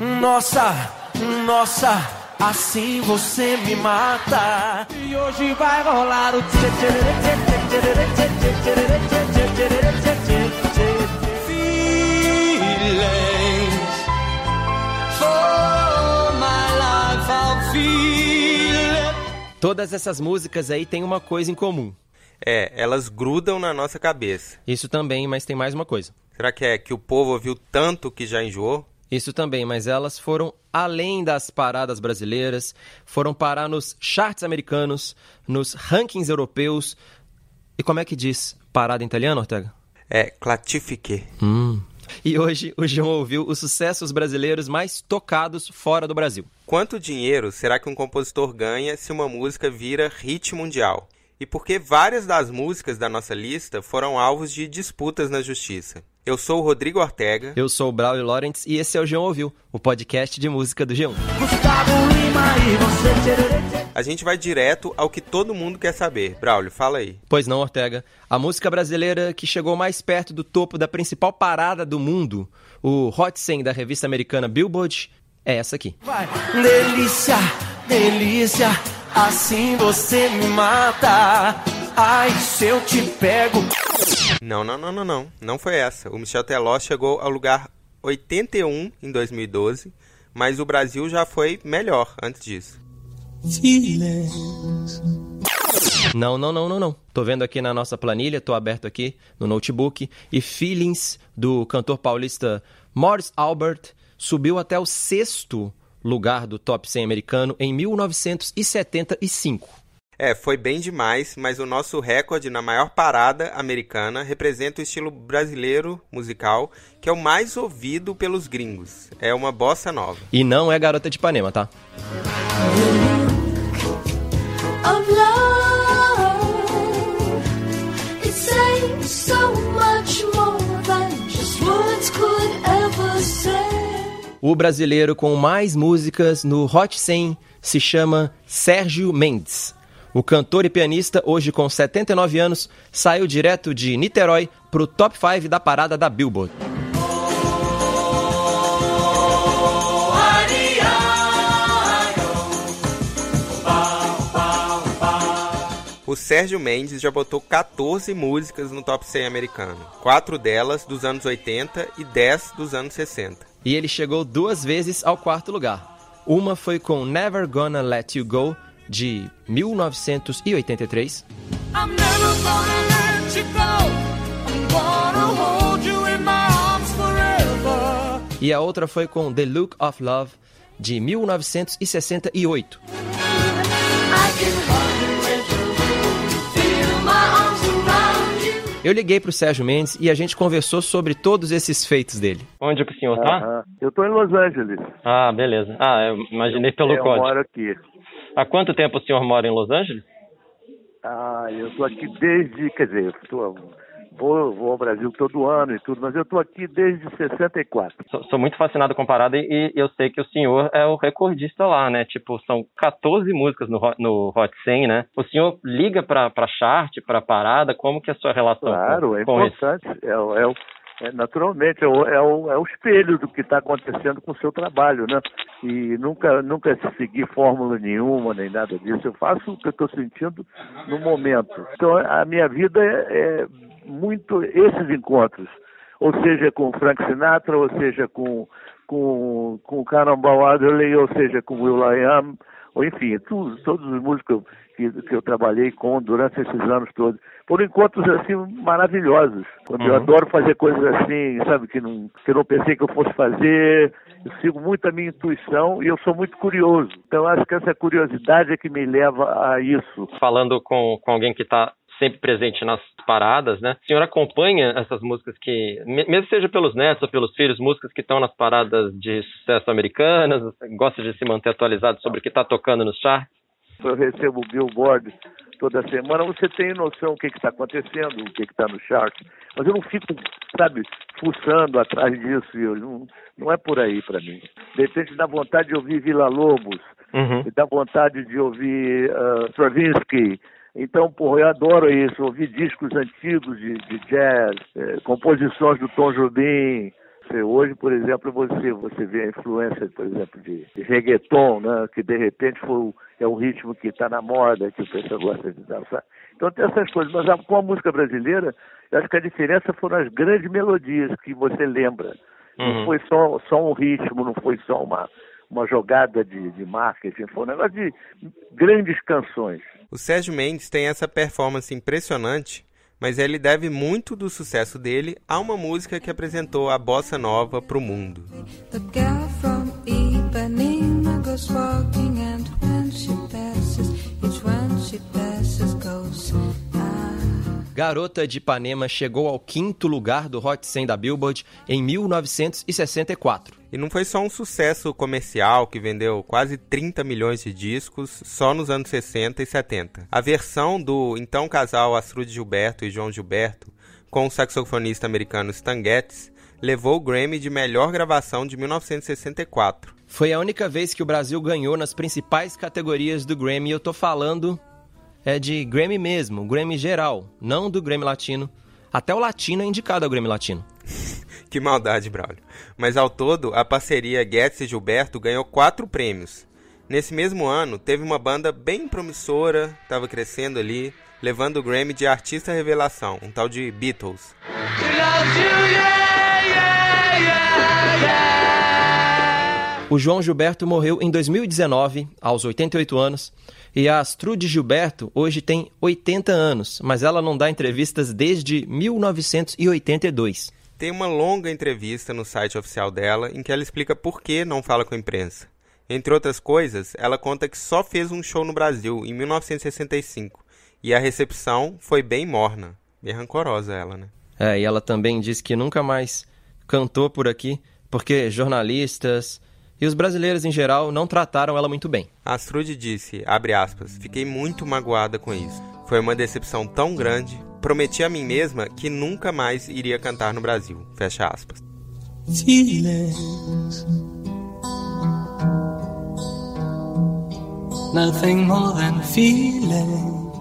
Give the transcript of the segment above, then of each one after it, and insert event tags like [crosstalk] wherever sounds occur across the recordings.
Nossa, nossa, assim você me mata. E hoje vai rolar o Feelings for my life, I'll feel it. Todas essas músicas aí têm uma coisa em comum. É, elas grudam na nossa cabeça. Isso também, mas tem mais uma coisa. Será que é que o povo ouviu tanto que já enjoou? Isso também, mas elas foram além das paradas brasileiras, foram parar nos charts americanos, nos rankings europeus. E como é que diz parada em italiano, Ortega? É, clatifique. Hum. E hoje o João ouviu os sucessos brasileiros mais tocados fora do Brasil. Quanto dinheiro será que um compositor ganha se uma música vira hit mundial? E por que várias das músicas da nossa lista foram alvos de disputas na justiça? Eu sou o Rodrigo Ortega. Eu sou o Braulio Lawrence e esse é o João Ouviu, o podcast de música do G1. Gustavo Lima e você. A gente vai direto ao que todo mundo quer saber. Braulio, fala aí. Pois não, Ortega. A música brasileira que chegou mais perto do topo da principal parada do mundo, o Hot 100 da revista americana Billboard, é essa aqui. Vai. Delícia, delícia, assim você me mata. Ai, se eu te pego. Não, não, não, não, não. Não foi essa. O Michel Teló chegou ao lugar 81 em 2012, mas o Brasil já foi melhor antes disso. Não, não, não, não, não. Tô vendo aqui na nossa planilha, tô aberto aqui no notebook, e Feelings, do cantor paulista Morris Albert, subiu até o sexto lugar do top 100 americano em 1975. É, foi bem demais, mas o nosso recorde na maior parada americana representa o estilo brasileiro musical, que é o mais ouvido pelos gringos. É uma bossa nova. E não é Garota de Ipanema, tá? O brasileiro com mais músicas no Hot 100 se chama Sérgio Mendes. O cantor e pianista, hoje com 79 anos, saiu direto de Niterói pro top 5 da parada da Billboard. O Sérgio Mendes já botou 14 músicas no top 100 americano, quatro delas dos anos 80 e 10 dos anos 60. E ele chegou duas vezes ao quarto lugar. Uma foi com Never Gonna Let You Go, de 1983. I'm never gonna let you go. I'm gonna hold you in my arms forever. E a outra foi com The Look of Love, de 1968. I can hold you with you, feel my arms around you. Eu liguei pro Sérgio Mendes e a gente conversou sobre todos esses feitos dele. Onde que o senhor tá? Aham. Eu estou em Los Angeles. Ah, beleza. Ah, eu imaginei pelo eu código. moro aqui. Há quanto tempo o senhor mora em Los Angeles? Ah, eu estou aqui desde, quer dizer, eu tô, vou, vou ao Brasil todo ano e tudo, mas eu estou aqui desde 64. Sou, sou muito fascinado com parada e, e eu sei que o senhor é o recordista lá, né? Tipo, são 14 músicas no, Hot- no Hot 100, né? O senhor liga pra chart, pra parada? Como que é a sua relação Claro, com, é com isso? importante. É, é, o- é naturalmente, é o, é, o, é o espelho do que está acontecendo com o seu trabalho, né? E nunca, nunca seguir fórmula nenhuma, nem nada disso. Eu faço o que eu estou sentindo no momento. Então, a minha vida é, é muito esses encontros. Ou seja, com Frank Sinatra, ou seja, com, com, com Cannonball Adderley, ou seja, com o Will.i.am, ou enfim, tu- todos os músicos que, que eu trabalhei com durante esses anos todos. Foram encontros assim maravilhosos. Quando eu Uhum. adoro fazer coisas assim, sabe, que não, que eu não pensei que eu fosse fazer. Eu sigo muito a minha intuição e eu sou muito curioso. Então acho que essa curiosidade é que me leva a isso. Falando com, com alguém que está sempre presente nas paradas, né? O senhor acompanha essas músicas que, me- mesmo seja pelos netos ou pelos filhos, músicas que estão nas paradas de sucesso americanas, gosta de se manter atualizado sobre o que está tocando nos charts? Eu recebo o Billboard toda semana, você tem noção do que está acontecendo, o que está no chart. Mas eu não fico, sabe, fuçando atrás disso. Eu, não, não é por aí para mim. De repente dá vontade de ouvir Vila Lobos, Uhum. dá vontade de ouvir uh, Stravinsky. Então, porra, eu adoro isso, ouvir discos antigos de, de jazz, eh, composições do Tom Jobim, hoje, por exemplo, você, você vê a influência, por exemplo, de, de reggaeton, né? que de repente foi, é um ritmo que está na moda, que o pessoal gosta de dançar. Então tem essas coisas. Mas a- com a música brasileira, eu acho que a diferença foram as grandes melodias que você lembra. Não Uhum. foi só, só um ritmo, não foi só uma, uma jogada de, de marketing, foi um negócio de grandes canções. O Sérgio Mendes tem essa performance impressionante, mas ele deve muito do sucesso dele a uma música que apresentou a bossa nova para o mundo. Garota de Ipanema chegou ao quinto lugar do Hot 100 da Billboard em 1964. E não foi só um sucesso comercial que vendeu quase 30 milhões de discos só nos anos 60 e 70. A versão do então casal Astrude Gilberto e João Gilberto, com o saxofonista americano Stan Getz, levou o Grammy de melhor gravação de 1964. Foi a única vez que o Brasil ganhou nas principais categorias do Grammy. Eu tô falando é de Grammy mesmo, Grammy geral, não do Grammy Latino. Até o Latino é indicado ao Grammy Latino. [laughs] Que maldade, Braulio. Mas ao todo, a parceria Getz e Gilberto ganhou quatro prêmios. Nesse mesmo ano, teve uma banda bem promissora, estava crescendo ali, levando o Grammy de Artista Revelação, um tal de Beatles. O João Gilberto morreu em 2019, aos 88 anos, e a Astrude Gilberto hoje tem 80 anos, mas ela não dá entrevistas desde 1982. Tem uma longa entrevista no site oficial dela em que ela explica por que não fala com a imprensa. Entre outras coisas, ela conta que só fez um show no Brasil em 1965 e a recepção foi bem morna. Bem rancorosa ela, né? É, e ela também diz que nunca mais cantou por aqui porque jornalistas e os brasileiros em geral não trataram ela muito bem. Astrude disse, abre aspas, fiquei muito magoada com isso. Foi uma decepção tão grande. Prometi a mim mesma que nunca mais iria cantar no Brasil. Fecha aspas. feelings. Nothing more than feeling.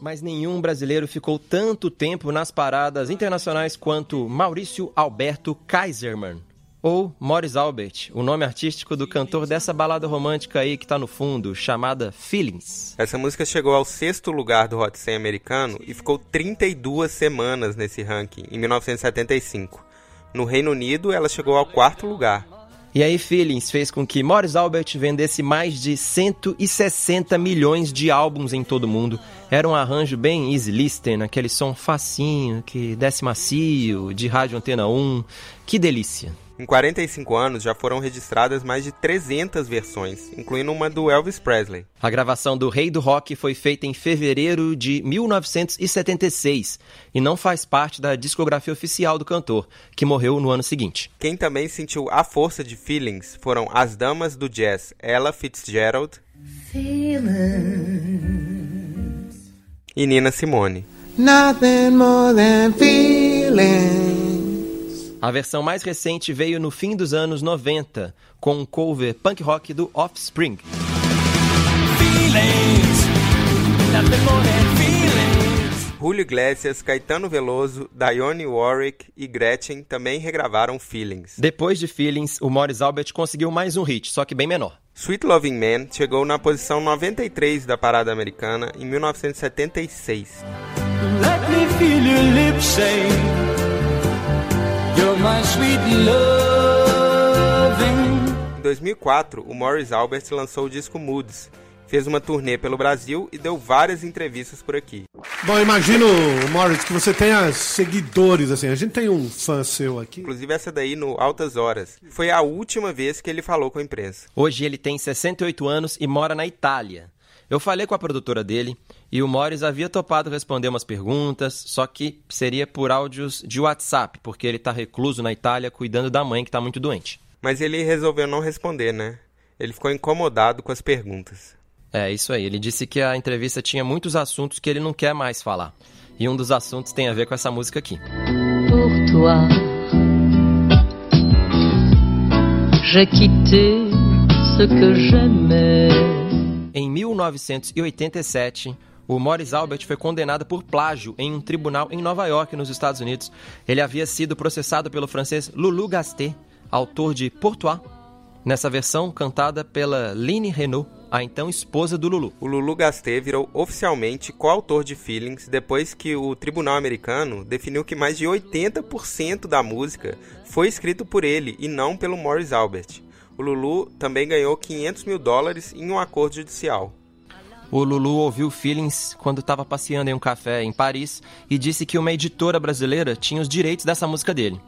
Mas nenhum brasileiro ficou tanto tempo nas paradas internacionais quanto Maurício Alberto Kaiserman. Ou Morris Albert, o nome artístico do cantor dessa balada romântica aí que tá no fundo, chamada Feelings. Essa música chegou ao sexto lugar do Hot 100 americano e ficou 32 semanas nesse ranking, em 1975. No Reino Unido, ela chegou ao quarto lugar. E aí Feelings fez com que Morris Albert vendesse mais de 160 milhões de álbuns em todo o mundo. Era um arranjo bem easy listening, aquele som facinho, que desce macio, de rádio antena 1. Que delícia. Em 45 anos, já foram registradas mais de 300 versões, incluindo uma do Elvis Presley. A gravação do Rei do Rock foi feita em fevereiro de 1976 e não faz parte da discografia oficial do cantor, que morreu no ano seguinte. Quem também sentiu a força de Feelings foram as damas do jazz Ella Fitzgerald e Nina Simone. Nothing more than feeling. A versão mais recente veio no fim dos anos 90, com um cover punk rock do Offspring. Julio Iglesias, Caetano Veloso, Dionne Warwick e Gretchen também regravaram Feelings. Depois de Feelings, o Morris Albert conseguiu mais um hit, só que bem menor. Sweet Loving Man chegou na posição 93 da parada americana em 1976. Let me feel your lips say, my sweet loving. Em 2004, o Morris Albert lançou o disco Moods, fez uma turnê pelo Brasil e deu várias entrevistas por aqui. Bom, imagino, Morris, que você tenha seguidores, assim. A gente tem um fã seu aqui. Inclusive essa daí no Altas Horas. Foi a última vez que ele falou com a imprensa. Hoje ele tem 68 anos e mora na Itália. Eu falei com a produtora dele e o Morris havia topado responder umas perguntas, só que seria por áudios de WhatsApp, porque ele está recluso na Itália cuidando da mãe que está muito doente. Mas ele resolveu não responder, né? Ele ficou incomodado com as perguntas. É, isso aí. Ele disse que a entrevista tinha muitos assuntos que ele não quer mais falar. E um dos assuntos tem a ver com essa música aqui. Pour toi, j'ai quitté ce que j'aimais. Em 1987, o Morris Albert foi condenado por plágio em um tribunal em Nova York, nos Estados Unidos. Ele havia sido processado pelo francês Lulu Gastet, autor de Pourtois, nessa versão cantada pela Line Renault, a então esposa do Lulu. O Lulu Gastet virou oficialmente coautor de Feelings depois que o tribunal americano definiu que mais de 80% da música foi escrito por ele e não pelo Morris Albert. O Lulu também ganhou 500 mil dólares em um acordo judicial. O Lulu ouviu Feelings quando estava passeando em um café em Paris e disse que uma editora brasileira tinha os direitos dessa música dele.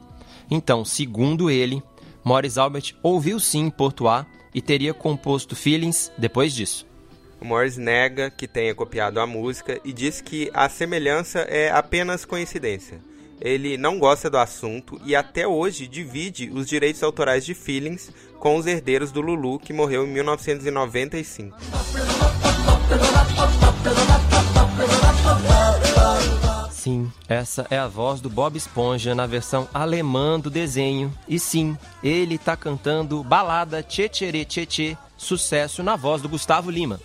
Então, segundo ele, Morris Albert ouviu sim Portois e teria composto Feelings depois disso. O Morris nega que tenha copiado a música e diz que a semelhança é apenas coincidência. Ele não gosta do assunto e até hoje divide os direitos autorais de Feelings com os herdeiros do Lulu, que morreu em 1995. Sim, essa é a voz do Bob Esponja na versão alemã do desenho. E sim, ele tá cantando Balada Tchê Tchê Tchê sucesso na voz do Gustavo Lima.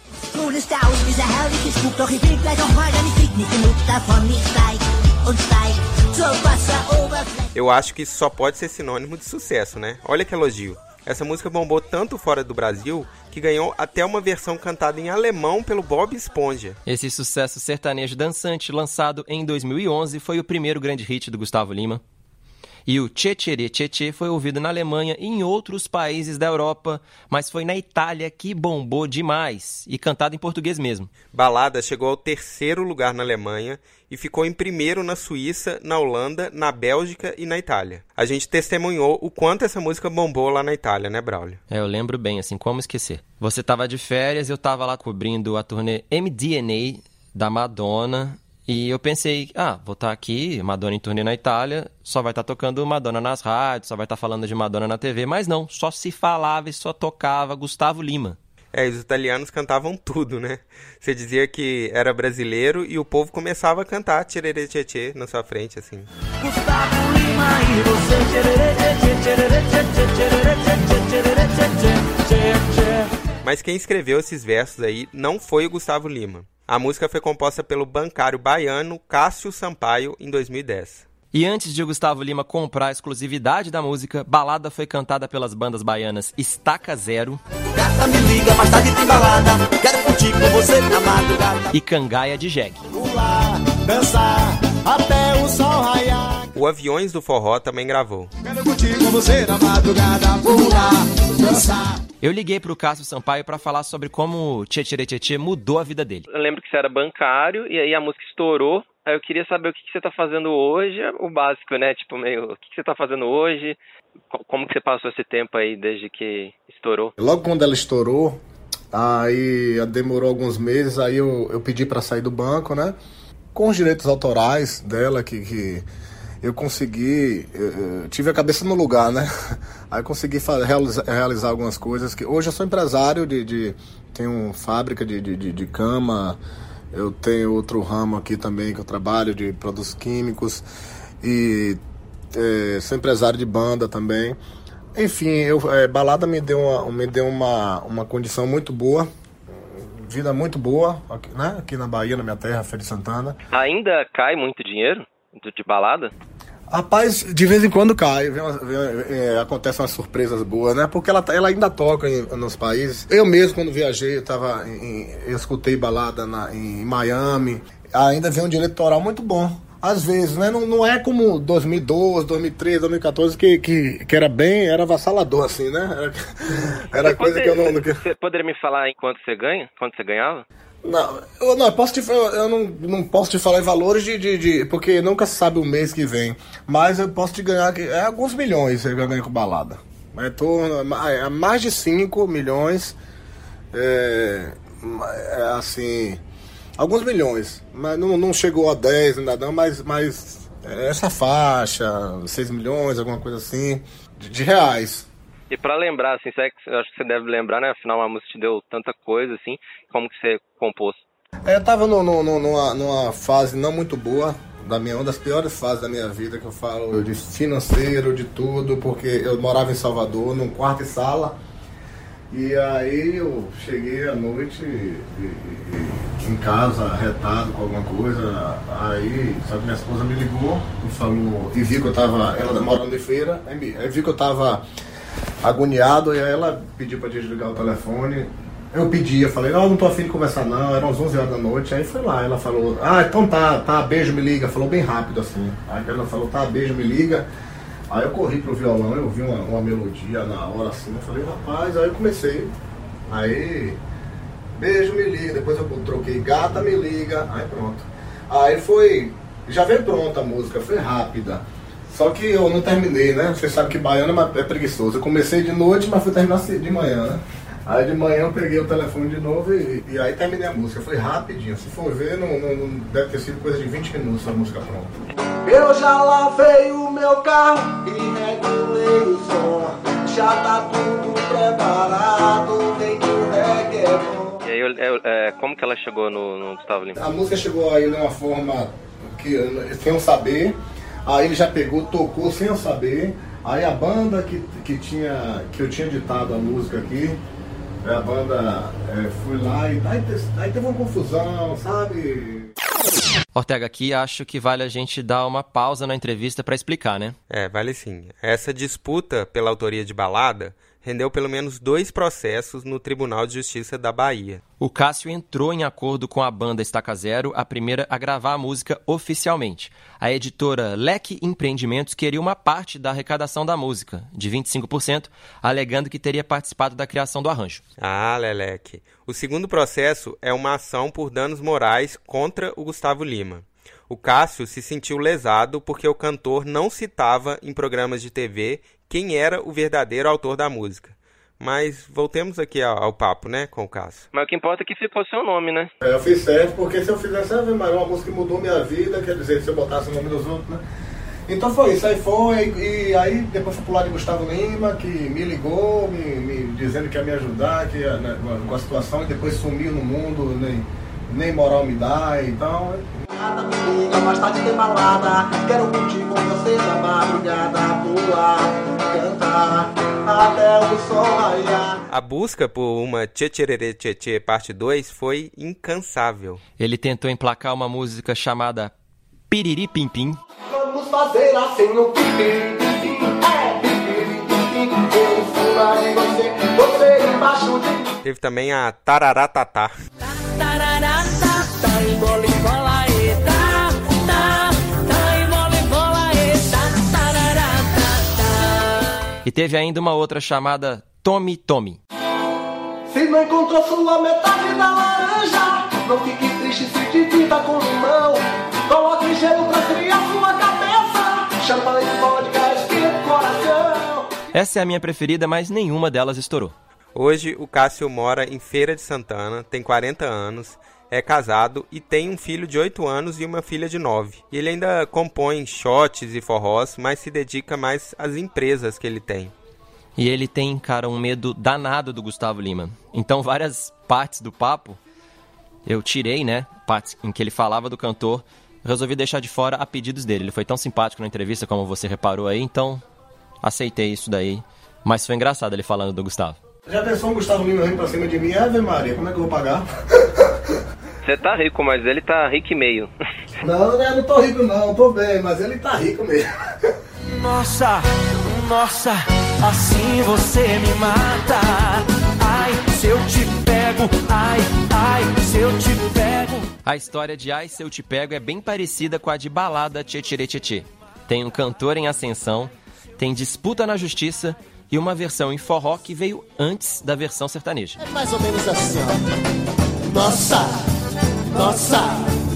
Eu acho que isso só pode ser sinônimo de sucesso, né? Olha que elogio. Essa música bombou tanto fora do Brasil que ganhou até uma versão cantada em alemão pelo Bob Esponja. Esse sucesso sertanejo dançante, lançado em 2011, foi o primeiro grande hit do Gustavo Lima. E o Tchê Tchê foi ouvido na Alemanha e em outros países da Europa, mas foi na Itália que bombou demais e cantado em português mesmo. Balada chegou ao terceiro lugar na Alemanha e ficou em primeiro na Suíça, na Holanda, na Bélgica e na Itália. A gente testemunhou o quanto essa música bombou lá na Itália, né, Braulio? É, eu lembro bem, assim, como esquecer. Você tava de férias, eu tava lá cobrindo a turnê MDNA da Madonna. E eu pensei, ah, vou estar aqui, Madonna em turnê na Itália, só vai estar tocando Madonna nas rádios, só vai estar falando de Madonna na TV, mas não, só se falava e só tocava Gustavo Lima. É, os italianos cantavam tudo, né? Você dizia que era brasileiro e o povo começava a cantar Tcherere Tchê na sua frente, assim. Gustavo Lima e você tcherere, tchê, tcherere, tchê, tchê, tcherere, tchê, tchê, tcherere, tchê, tchê, tchê, tchê. Mas quem escreveu esses versos aí não foi o Gustavo Lima. A música foi composta pelo bancário baiano Cássio Sampaio em 2010. E antes de o Gustavo Lima comprar a exclusividade da música, Balada foi cantada pelas bandas baianas Estaca Zero Gata me liga, mais tarde tem balada. Quero curtir com você na madrugada. e Cangaia de Jegue. Pular, dançar, até o sol raiar. O Aviões do Forró também gravou. Quero curtir com você na madrugada. Pular, dançar. Eu liguei pro Cássio Sampaio pra falar sobre como Tchê Tchê mudou a vida dele. Eu lembro que você era bancário e aí a música estourou. Aí eu queria saber o que, que você tá fazendo hoje, o básico, né? Tipo, meio, o que, que você tá fazendo hoje? Co- Como que você passou esse tempo aí desde que estourou? Logo quando ela estourou, aí demorou alguns meses, aí eu, eu pedi para sair do banco, né? Com os direitos autorais dela, que, que eu consegui, eu, eu tive a cabeça no lugar, né? [laughs] Aí consegui fa- realiza- realizar algumas coisas que hoje eu sou empresário de, de tenho fábrica de, de, de, de cama, eu tenho outro ramo aqui também que eu trabalho de produtos químicos e é, sou empresário de banda também. Enfim, eu, é, balada me deu, uma, me deu uma, uma condição muito boa, vida muito boa, aqui, né? aqui na Bahia, na minha terra, Feira de Santana. Ainda cai muito dinheiro do- de balada? Rapaz, de vez em quando cai, vem vem, é, acontecem umas surpresas boas, né? Porque ela, ela ainda toca em- nos países. Eu mesmo, quando viajei, eu, tava em- eu escutei balada na- em Miami. Ainda vem um direito autoral muito bom. Às vezes, né? Não, não é como 2012, 2013, 2014, que, que, que era bem, era avassalador, assim, né? Era, [laughs] era coisa que eu não... Você poderia me falar em quanto você ganha? Quanto você ganhava? Não, eu, não, eu posso te, eu, eu não, não posso te falar em valores de, de, de- Porque nunca se sabe o mês que vem. Mas eu posso te ganhar é, alguns milhões você ganha com balada. É, é mais de 5 milhões. É, é, assim. Alguns milhões. Mas não, não chegou a 10 ainda não, mas, mas é essa faixa, 6 milhões, alguma coisa assim, de, de reais. E pra lembrar, assim, que- eu acho que você deve lembrar, né? Afinal, a música te deu tanta coisa, assim. Como que você compôs? É, Eu tava no, no- no- numa, numa fase não muito boa, da minha, uma das piores fases da minha vida, que eu falo de financeiro, de tudo, porque eu morava em Salvador, num quarto e sala, E aí eu cheguei à noite e- e- em casa, retado com alguma coisa. Aí, sabe, minha esposa me ligou e falou, e viu que eu tava, ela morando em feira, aí viu que eu tava agoniado e aí ela pediu pra desligar o telefone. Eu pedi, eu falei, não, não tô afim de conversar não, eram as 11 horas da noite. Aí foi lá, ela falou, ah, então tá, tá, beijo, me liga. Falou bem rápido assim. Aí ela falou, tá, beijo, me liga. Aí eu corri pro violão, eu ouvi uma, uma melodia na hora assim, eu falei, rapaz, aí eu comecei. Aí, beijo, me liga. Depois eu troquei, gata, me liga. Aí pronto. Aí foi, já veio pronta a música, foi rápida. Só que eu não terminei, né? Você sabe que baiano é é preguiçoso. Eu comecei de noite, mas fui terminar de manhã, né? Aí de manhã eu peguei o telefone de novo e, e aí terminei a música. Foi rapidinho. Se for ver, não, não- não- deve ter sido coisa de 20 minutos a música pronta. Eu já lavei o meu carro e regulei o som. Já tá tudo preparado, vem que o reggae é bom. E aí, eu- eu- é, como que ela chegou no, no Gustavo Lima? A música chegou aí de uma forma que sem eu saber. Aí ele já pegou, tocou sem eu saber. Aí a banda que, que, tinha, que eu tinha ditado a música aqui, a banda é, fui lá e aí, aí teve uma confusão, sabe? Ortega, aqui acho que vale a gente dar uma pausa na entrevista pra explicar, né? É, vale sim. Essa disputa pela autoria de balada rendeu pelo menos dois processos no Tribunal de Justiça da Bahia. O Cássio entrou em acordo com a banda Estaca Zero, a primeira a gravar a música oficialmente. A editora Leque Empreendimentos queria uma parte da arrecadação da música, de 25%, alegando que teria participado da criação do arranjo. Ah, Leleque. O segundo processo é uma ação por danos morais contra o Gustavo Lima. O Cássio se sentiu lesado porque o cantor não citava em programas de TV quem era o verdadeiro autor da música. Mas voltemos aqui ao, ao papo, né, com o Cássio. Mas o que importa é que ficou seu nome, né? É, eu fiz certo, porque se eu fizesse Ave Maria, uma música que mudou minha vida, quer dizer, se eu botasse o nome dos outros, né? Então foi isso, aí foi, e aí depois fui pro lado de Gustavo Lima, que me ligou, me, me dizendo que ia me ajudar, que ia, né, com a situação, e depois sumiu no mundo, nem, nem moral me dá, então. Nada me liga, mais tarde tem balada. Quero curtir com você na madrugada. Pular, cantar, até o sol raiar. A busca por uma Tchetcherere Tchetchê parte 2 foi incansável. Ele tentou emplacar uma música chamada Piriri Pim Pim, Vamos fazer assim no pipi, é pipi, pipi. Eu em cima de você, você embaixo de mim. Teve também a Tararatatá. e teve ainda uma outra chamada Tome Tome. Se não encontrou sua metade da laranja, não fique triste se divida com limão. Coloque gelo pra criar sua cabeça. Champanhe, Essa é a minha preferida, mas nenhuma delas estourou. Hoje o Cássio mora em Feira de Santana, tem 40 anos, é casado e tem um filho de 8 anos e uma filha de 9. E ele ainda compõe shots e forrós, mas se dedica mais às empresas que ele tem. E ele tem, cara, um medo danado do Gustavo Lima. Então, várias partes do papo eu tirei, né? Partes em que ele falava do cantor. Resolvi deixar de fora a pedidos dele. Ele foi tão simpático na entrevista, como você reparou aí, então aceitei isso daí. Mas foi engraçado ele falando do Gustavo. Já pensou um Gustavo Lima vindo pra cima de mim? Ave Maria, como é que eu vou pagar? [laughs] Você tá rico, mas ele tá rico e meio. Não, né, não tô rico não, tô bem, mas ele tá rico mesmo. Nossa, nossa, assim você me mata. Ai, se eu te pego, ai, ai, se eu te pego. A história de Ai Se Eu Te Pego é bem parecida com a de Balada Tchê Tchê Tchê. Tem um cantor em ascensão, tem disputa na justiça e uma versão em forró que veio antes da versão sertaneja. É mais ou menos assim, ó. Nossa, nossa,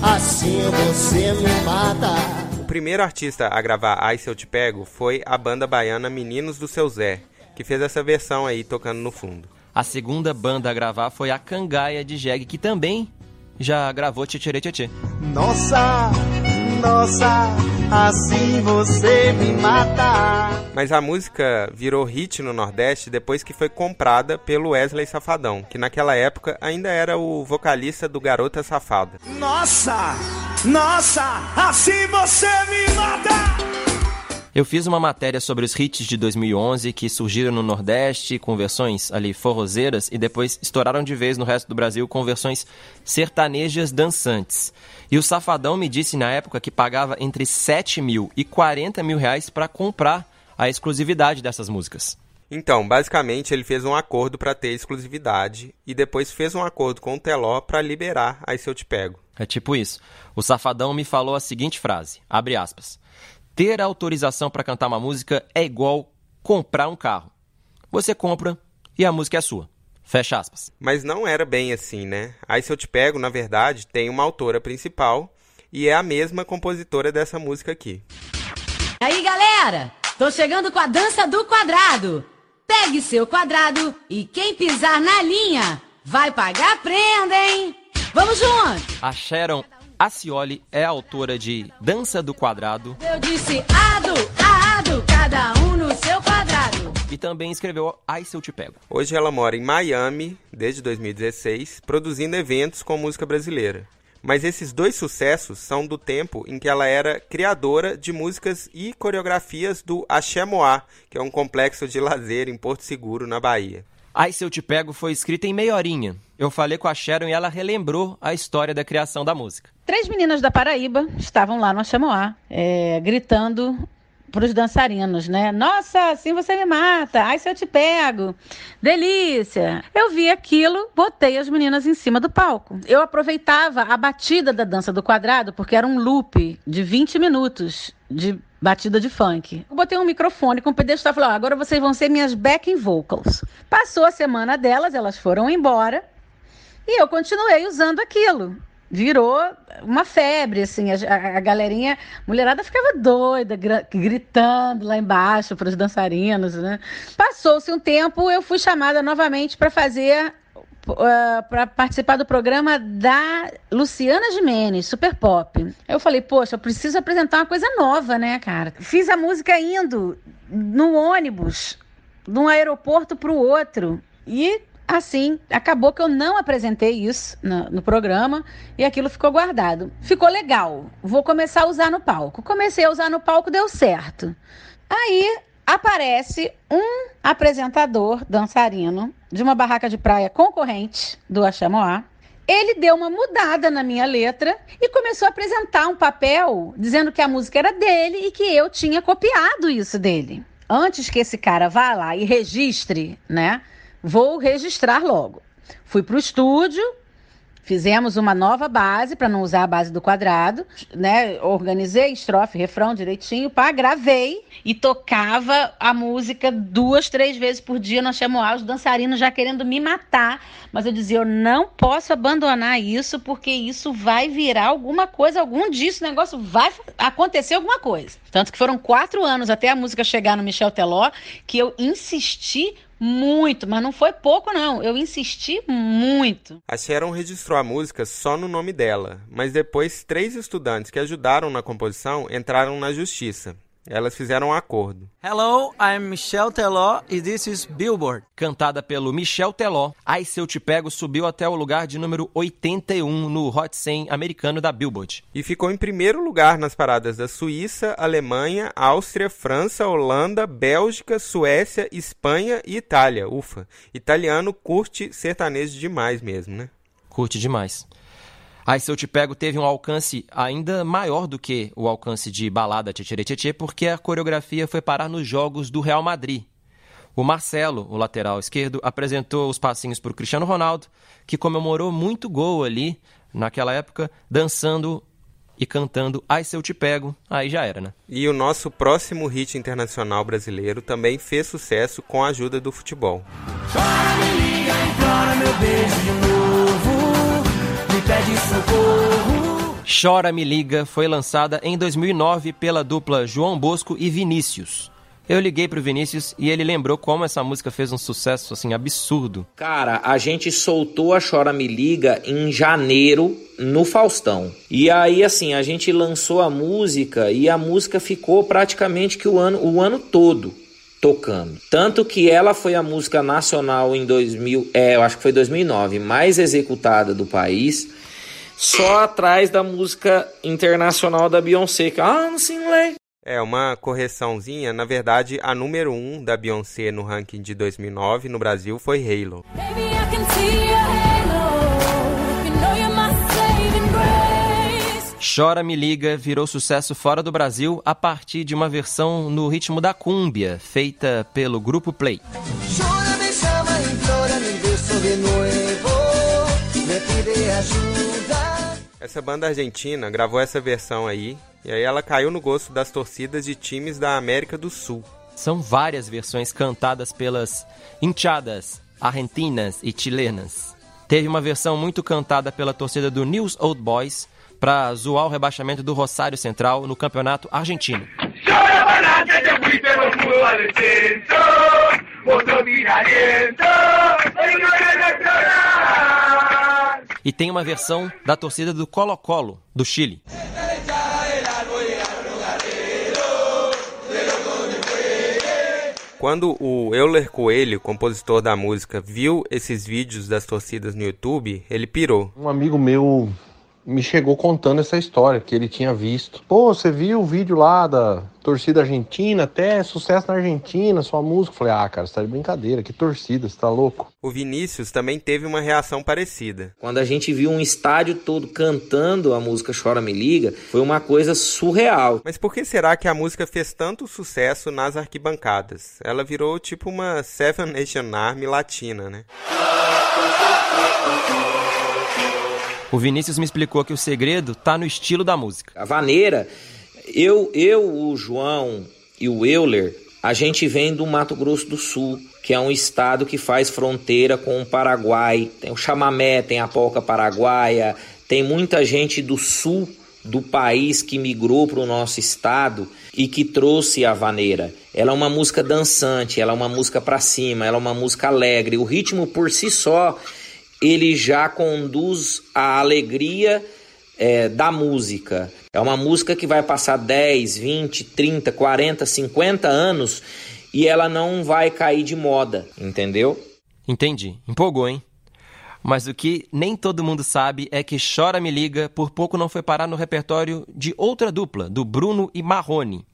assim você me mata. O primeiro artista a gravar Ai Se Eu Te Pego foi a banda baiana Meninos do Seu Zé, que fez essa versão aí tocando no fundo. A segunda banda a gravar foi a Cangaia de Jeg, que também já gravou Tchê Tchê Tchê Tchê. Nossa, nossa, assim você me mata. Mas a música virou hit no Nordeste depois que foi comprada pelo Wesley Safadão, que naquela época ainda era o vocalista do Garota Safada. Nossa, nossa, assim você me mata. Eu fiz uma matéria sobre os hits de 2011 que surgiram no Nordeste com versões ali forrozeiras e depois estouraram de vez no resto do Brasil com versões sertanejas dançantes. E o Safadão me disse na época que pagava entre 7 mil e 40 mil reais para comprar a exclusividade dessas músicas. Então, basicamente, ele fez um acordo para ter exclusividade e depois fez um acordo com o Teló para liberar Aí Se Eu Te Pego. É tipo isso. O Safadão me falou a seguinte frase, abre aspas. Ter autorização para cantar uma música é igual comprar um carro. Você compra e a música é sua. Fecha aspas. Mas não era bem assim, né? Aí Se Eu Te Pego, na verdade, tem uma autora principal e é a mesma compositora dessa música aqui. Aí, galera, tô chegando com a dança do quadrado. Pegue seu quadrado e quem pisar na linha vai pagar prenda, hein? Vamos junto! A Sharon Acioli é autora de Dança do Quadrado Eu disse ado, ado, cada um no seu quadrado. e também escreveu Ai Se Eu Te Pego. Hoje ela mora em Miami, desde 2016, produzindo eventos com música brasileira. Mas esses dois sucessos são do tempo em que ela era criadora de músicas e coreografias do Axé Moá, que é um complexo de lazer em Porto Seguro, na Bahia. Ai Se Eu Te Pego foi escrita em meia horinha. Eu falei com a Sharon e ela relembrou a história da criação da música. Três meninas da Paraíba estavam lá no Axamoá, é, gritando para os dançarinos, né? Nossa, assim você me mata. Ai, se eu te pego. Delícia. Eu vi aquilo, botei as meninas em cima do palco. Eu aproveitava a batida da dança do quadrado, porque era um loop de 20 minutos de batida de funk. Eu botei um microfone com o pedestal e falei, ó, agora vocês vão ser minhas backing vocals. Passou a semana delas, elas foram embora e eu continuei usando aquilo. Virou uma febre, assim, a, a- galerinha, a mulherada ficava doida, gritando lá embaixo para os dançarinos, né? Passou-se um tempo, eu fui chamada novamente para fazer para participar do programa da Luciana Gimenez, Super Pop. Eu falei, poxa, eu preciso apresentar uma coisa nova, né, cara? Fiz a música indo no ônibus, de um aeroporto para o outro. E assim, acabou que eu não apresentei isso no, no programa e aquilo ficou guardado. Ficou legal. Vou começar a usar no palco. Comecei a usar no palco, deu certo. Aí aparece um apresentador dançarino de uma barraca de praia concorrente do Axamoá. Ele deu uma mudada na minha letra e começou a apresentar um papel dizendo que a música era dele e que eu tinha copiado isso dele. Antes que esse cara vá lá e registre, né? Vou registrar logo. Fui para o estúdio, Fizemos uma nova base para não usar a base do quadrado, né? Organizei estrofe, refrão direitinho, pá, gravei e tocava a música duas, três vezes por dia no Chamoá, os dançarinos já querendo me matar, mas eu dizia, eu não posso abandonar isso porque isso vai virar alguma coisa, algum dia esse negócio vai acontecer alguma coisa. Tanto que foram quatro anos até a música chegar no Michel Teló que eu insisti muito, mas não foi pouco não, eu insisti muito. A Sharon registrou a música só no nome dela, mas depois três estudantes que ajudaram na composição entraram na justiça. Elas fizeram um acordo. Hello, I'm Michelle Teló e this is Billboard. Cantada pelo Michel Teló, Ai Se Eu Te Pego subiu até o lugar de número 81 no Hot 100 americano da Billboard. E ficou em primeiro lugar nas paradas da Suíça, Alemanha, Áustria, França, Holanda, Bélgica, Suécia, Espanha e Itália. Ufa, italiano curte sertanejo demais mesmo, né? Curte demais. Ai Se Eu Te Pego teve um alcance ainda maior do que o alcance de Balada Tchê Tchê porque a coreografia foi parar nos jogos do Real Madrid. O Marcelo, o lateral esquerdo, apresentou os passinhos para o Cristiano Ronaldo, que comemorou muito gol ali, naquela época, dançando e cantando Ai Se Eu Te Pego. Aí já era, né? E o nosso próximo hit internacional brasileiro também fez sucesso com a ajuda do futebol. Chora, Chora Me Liga foi lançada em 2009 pela dupla João Bosco e Vinícius. Eu liguei pro Vinícius e ele lembrou como essa música fez um sucesso assim absurdo. Cara, a gente soltou a Chora Me Liga em janeiro no Faustão. E aí, assim, a gente lançou a música e a música ficou praticamente que o ano, o ano todo tocando. Tanto que ela foi a música nacional em 2000, é, eu acho que foi 2009, mais executada do país, só atrás da música internacional da Beyoncé, que é Lay. É, uma correçãozinha. Na verdade, a número 1 um da Beyoncé no ranking de 2009 no Brasil foi Halo. Baby, I can see your halo. You know you're my saving grace. Chora Me Liga virou sucesso fora do Brasil a partir de uma versão no ritmo da cúmbia, feita pelo grupo Play. Chora, me chama, implora, me Essa banda argentina gravou essa versão aí, e aí ela caiu no gosto das torcidas de times da América do Sul. São várias versões cantadas pelas hinchadas argentinas e chilenas. Teve uma versão muito cantada pela torcida do News Old Boys para zoar o rebaixamento do Rosário Central no campeonato argentino. E tem uma versão da torcida do Colo-Colo, do Chile. Quando o Euler Coelho, compositor da música, viu esses vídeos das torcidas no YouTube, ele pirou. Um amigo meu me chegou contando essa história que ele tinha visto. Pô, você viu o vídeo lá da torcida argentina, até sucesso na Argentina, sua música. Eu Falei, ah, cara, você tá de brincadeira, que torcida, você tá louco? O Vinícius também teve uma reação parecida. Quando a gente viu um estádio todo cantando a música Chora Me Liga, foi uma coisa surreal. Mas por que será que a música fez tanto sucesso nas arquibancadas? Ela virou tipo uma Seven Nation Army latina, né? O Vinícius me explicou que o segredo tá no estilo da música. A vaneira, eu, eu, o João e o Euler, a gente vem do Mato Grosso do Sul, que é um estado que faz fronteira com o Paraguai. Tem o chamamé, tem a polca paraguaia, tem muita gente do sul do país que migrou para o nosso estado e que trouxe a vaneira. Ela é uma música dançante, ela é uma música para cima, ela é uma música alegre. O ritmo por si só ele já conduz a alegria é, da música. É uma música que vai passar 10, 20, 30, 40, 50 anos e ela não vai cair de moda, entendeu? Entendi. Empolgou, hein? Mas o que nem todo mundo sabe é que Chora Me Liga por pouco não foi parar no repertório de outra dupla, do Bruno e Marrone.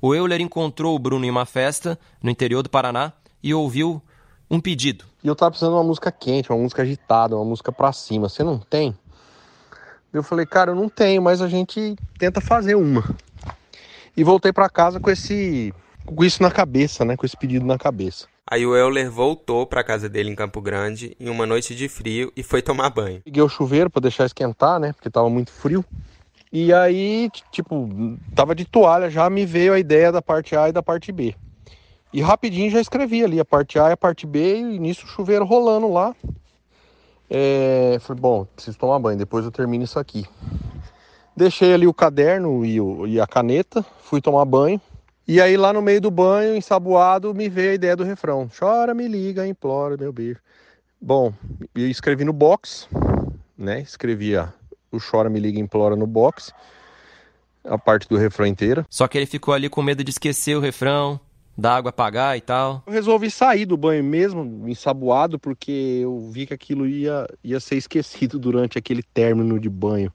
O Euler encontrou o Bruno em uma festa no interior do Paraná e ouviu um pedido. E eu tava precisando de uma música quente, uma música agitada, uma música pra cima. Você não tem? Eu falei, cara, eu não tenho, mas a gente tenta fazer uma. E voltei pra casa com esse com isso na cabeça, né? Com esse pedido na cabeça. Aí o Euler voltou pra casa dele em Campo Grande em uma noite de frio e foi tomar banho. Liguei o chuveiro pra deixar esquentar, né? Porque tava muito frio. E aí, tipo, tava de toalha já, me veio a ideia da parte A e da parte B. E rapidinho já escrevi ali a parte A e a parte B, e nisso o chuveiro rolando lá. É, falei, bom, preciso tomar banho, depois eu termino isso aqui. Deixei ali o caderno e, o, e a caneta, fui tomar banho. E aí lá no meio do banho, ensaboado, me veio a ideia do refrão. Chora, me liga, implora, meu beijo. Bom, eu escrevi no box, né? Escrevi a, o Chora, me liga, implora no box. A parte do refrão inteira. Só que ele ficou ali com medo de esquecer o refrão, da água apagar e tal. Eu resolvi sair do banho mesmo, ensaboado, porque eu vi que aquilo ia, ia ser esquecido durante aquele término de banho.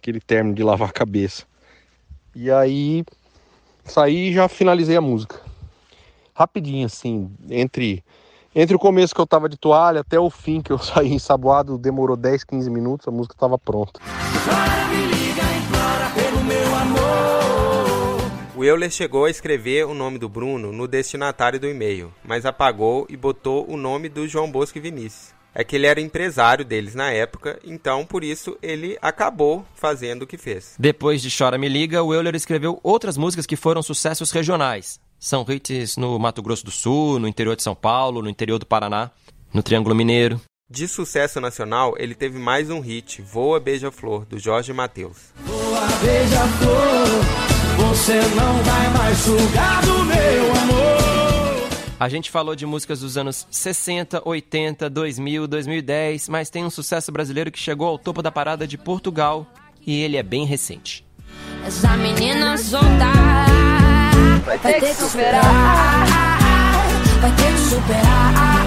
Aquele término de lavar a cabeça. E aí saí e já finalizei a música. Rapidinho, assim, entre, entre o começo que eu tava de toalha até o fim que eu [laughs] saí ensaboado, demorou 10, 15 minutos, a música tava pronta. O Euler chegou a escrever o nome do Bruno no destinatário do e-mail, mas apagou e botou o nome do João Bosco e Vinícius. É que ele era empresário deles na época, então por isso ele acabou fazendo o que fez. Depois de Chora Me Liga, o Euler escreveu outras músicas que foram sucessos regionais. São hits no Mato Grosso do Sul, no interior de São Paulo, no interior do Paraná, no Triângulo Mineiro. De sucesso nacional, ele teve mais um hit, Voa Beija-Flor, do Jorge Mateus. Voa, beija-flor, você não vai mais sugar do meu amor. A gente falou de músicas dos anos 60, 80, 2000, 2010, mas tem um sucesso brasileiro que chegou ao topo da parada de Portugal e ele é bem recente. Essa menina solta vai ter que superar. Vai ter que superar.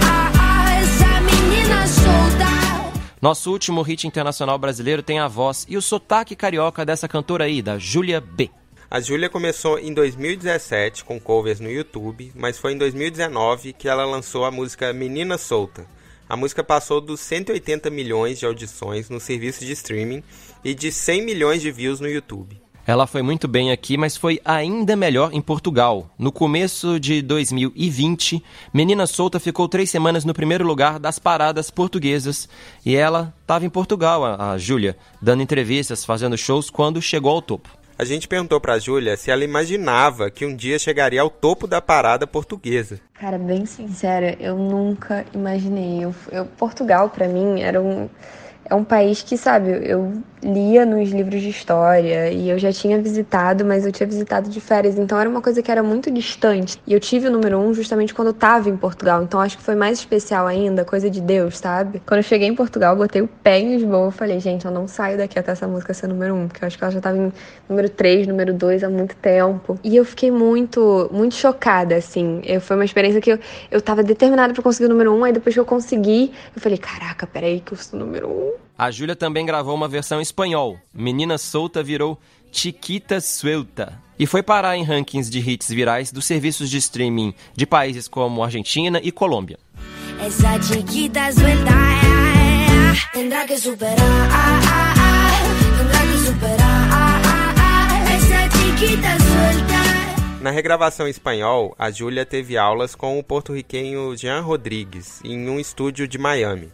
Essa menina solta. Nosso último hit internacional brasileiro tem a voz e o sotaque carioca dessa cantora aí, da Júlia B. A Júlia começou em 2017 com covers no YouTube, mas foi em 2019 que ela lançou a música Menina Solta. A música passou dos 180 milhões de audições no serviço de streaming e de 100 milhões de views no YouTube. Ela foi muito bem aqui, mas foi ainda melhor em Portugal. No começo de 2020, Menina Solta ficou três semanas no primeiro lugar das paradas portuguesas e ela estava em Portugal, a, a Júlia, dando entrevistas, fazendo shows quando chegou ao topo. A gente perguntou pra Júlia se ela imaginava que um dia chegaria ao topo da parada portuguesa. Cara, bem sincera, eu nunca imaginei. Eu, eu- Portugal, pra mim, era um, é um país que, sabe, eu lia nos livros de história e eu já tinha visitado, mas eu tinha visitado de férias, então era uma coisa que era muito distante. E eu tive o número um justamente quando eu tava em Portugal, então acho que foi mais especial ainda, coisa de Deus, sabe? Quando eu cheguei em Portugal, botei o pé em Lisboa, falei, gente, eu não saio daqui até essa música ser número um, porque eu acho que ela já tava em número 3, número 2 há muito tempo. E eu fiquei muito, muito chocada, assim. Eu, foi uma experiência que eu, eu tava determinada pra conseguir o número um, aí depois que eu consegui, eu falei, caraca, peraí que eu sou número um. A Júlia também gravou uma versão em espanhol. Menina Solta virou Chiquita Suelta. E foi parar em rankings de hits virais dos serviços de streaming de países como Argentina e Colômbia. Esa chiquita suelta tendrá que superar, ah, ah, ah, tendrá que superar, esa chiquita suelta. Na regravação em espanhol, a Júlia teve aulas com o porto-riquenho Jean Rodrigues em um estúdio de Miami.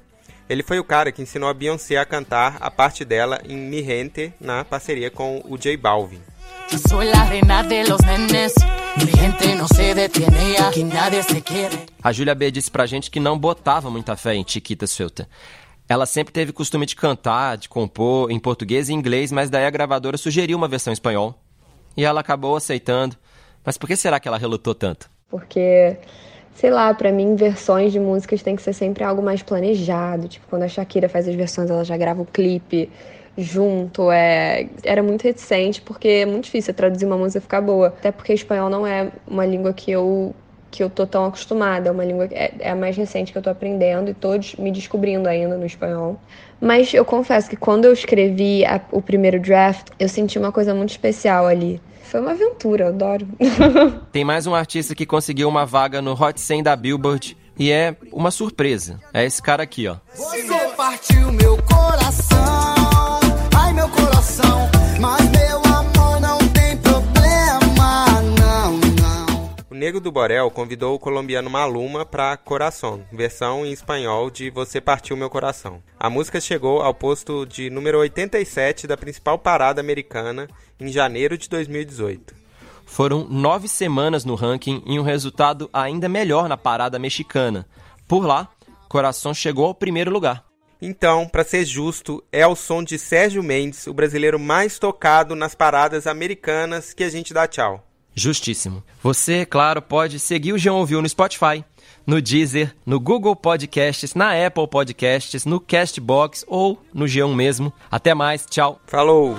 Ele foi o cara que ensinou a Beyoncé a cantar a parte dela em Mi Gente na parceria com o J Balvin. Soy la reina de los nenes. Mi gente no se detiene, aquí nadie se quiere. A Júlia B disse pra gente que não botava muita fé em Chiquita Suelta. Ela sempre teve costume de cantar, de compor em português e inglês, mas daí a gravadora sugeriu uma versão em espanhol. E ela acabou aceitando. Mas por que será que ela relutou tanto? Porque, sei lá, pra mim, versões de músicas tem que ser sempre algo mais planejado. Tipo, quando a Shakira faz as versões, ela já grava o clipe junto. É... Era muito reticente, porque é muito difícil traduzir uma música ficar boa. Até porque espanhol não é uma língua que eu que eu tô tão acostumada, é uma língua que é, é a mais recente que eu tô aprendendo e todos me descobrindo ainda no espanhol. Mas eu confesso que quando eu escrevi a- o primeiro draft, eu senti uma coisa muito especial ali. Foi uma aventura, eu adoro. [laughs] Tem mais um artista que conseguiu uma vaga no Hot 100 da Billboard e é uma surpresa. É esse cara aqui, ó. Você partiu meu coração, ai meu coração, Nego do Borel convidou o colombiano Maluma para Coração, versão em espanhol de Você Partiu Meu Coração. A música chegou ao posto de número 87 da principal parada americana em janeiro de 2018. Foram nove semanas no ranking e um resultado ainda melhor na parada mexicana. Por lá, Coração chegou ao primeiro lugar. Então, para ser justo, é ao som de Sérgio Mendes, o brasileiro mais tocado nas paradas americanas, que a gente dá tchau. Justíssimo. Você, claro, pode seguir o João Ouviu no Spotify, no Deezer, no Google Podcasts, na Apple Podcasts, no Castbox ou no G1 mesmo. Até mais, tchau. Falou!